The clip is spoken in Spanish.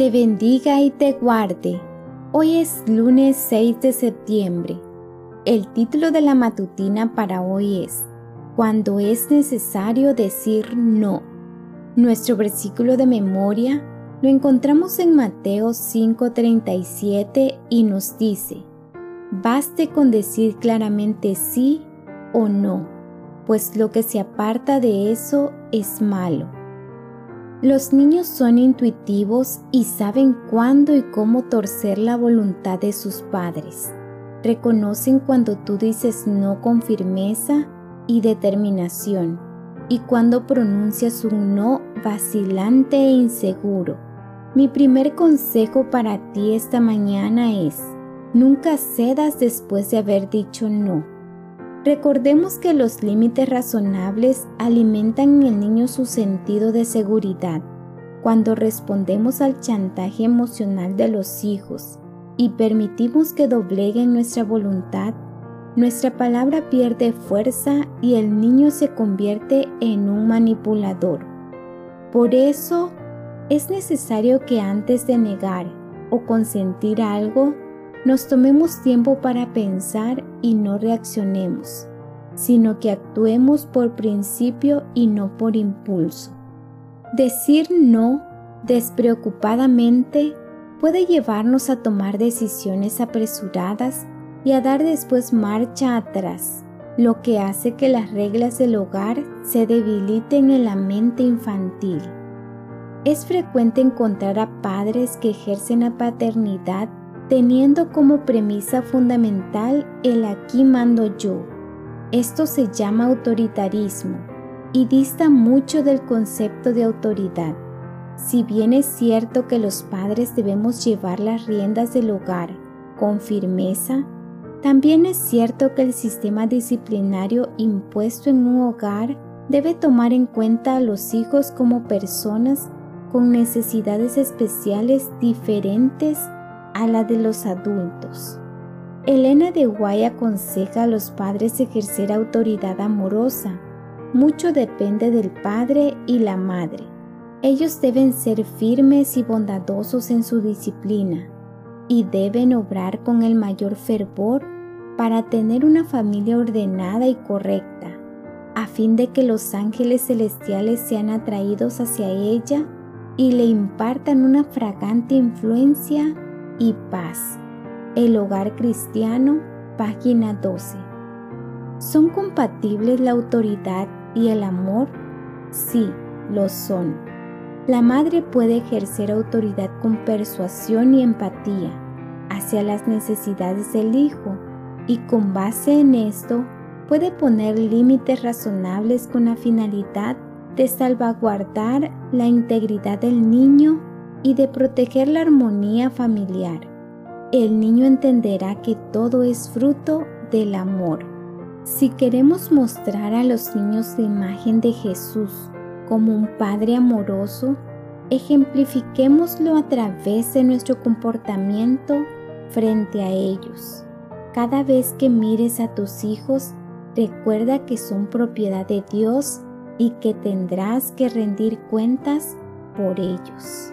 te bendiga y te guarde. Hoy es lunes 6 de septiembre. El título de la matutina para hoy es Cuando es necesario decir no. Nuestro versículo de memoria lo encontramos en Mateo 5:37 y nos dice, Baste con decir claramente sí o no, pues lo que se aparta de eso es malo. Los niños son intuitivos y saben cuándo y cómo torcer la voluntad de sus padres. Reconocen cuando tú dices no con firmeza y determinación y cuando pronuncias un no vacilante e inseguro. Mi primer consejo para ti esta mañana es, nunca cedas después de haber dicho no. Recordemos que los límites razonables alimentan en el niño su sentido de seguridad. Cuando respondemos al chantaje emocional de los hijos y permitimos que dobleguen nuestra voluntad, nuestra palabra pierde fuerza y el niño se convierte en un manipulador. Por eso, es necesario que antes de negar o consentir algo, nos tomemos tiempo para pensar y no reaccionemos, sino que actuemos por principio y no por impulso. Decir no despreocupadamente puede llevarnos a tomar decisiones apresuradas y a dar después marcha atrás, lo que hace que las reglas del hogar se debiliten en la mente infantil. Es frecuente encontrar a padres que ejercen la paternidad teniendo como premisa fundamental el aquí mando yo. Esto se llama autoritarismo y dista mucho del concepto de autoridad. Si bien es cierto que los padres debemos llevar las riendas del hogar con firmeza, también es cierto que el sistema disciplinario impuesto en un hogar debe tomar en cuenta a los hijos como personas con necesidades especiales diferentes a la de los adultos. Elena de Guay aconseja a los padres ejercer autoridad amorosa. Mucho depende del padre y la madre. Ellos deben ser firmes y bondadosos en su disciplina y deben obrar con el mayor fervor para tener una familia ordenada y correcta, a fin de que los ángeles celestiales sean atraídos hacia ella y le impartan una fragante influencia y paz. El hogar cristiano, página 12. ¿Son compatibles la autoridad y el amor? Sí, lo son. La madre puede ejercer autoridad con persuasión y empatía hacia las necesidades del hijo y con base en esto puede poner límites razonables con la finalidad de salvaguardar la integridad del niño y de proteger la armonía familiar. El niño entenderá que todo es fruto del amor. Si queremos mostrar a los niños la imagen de Jesús como un Padre amoroso, ejemplifiquémoslo a través de nuestro comportamiento frente a ellos. Cada vez que mires a tus hijos, recuerda que son propiedad de Dios y que tendrás que rendir cuentas por ellos.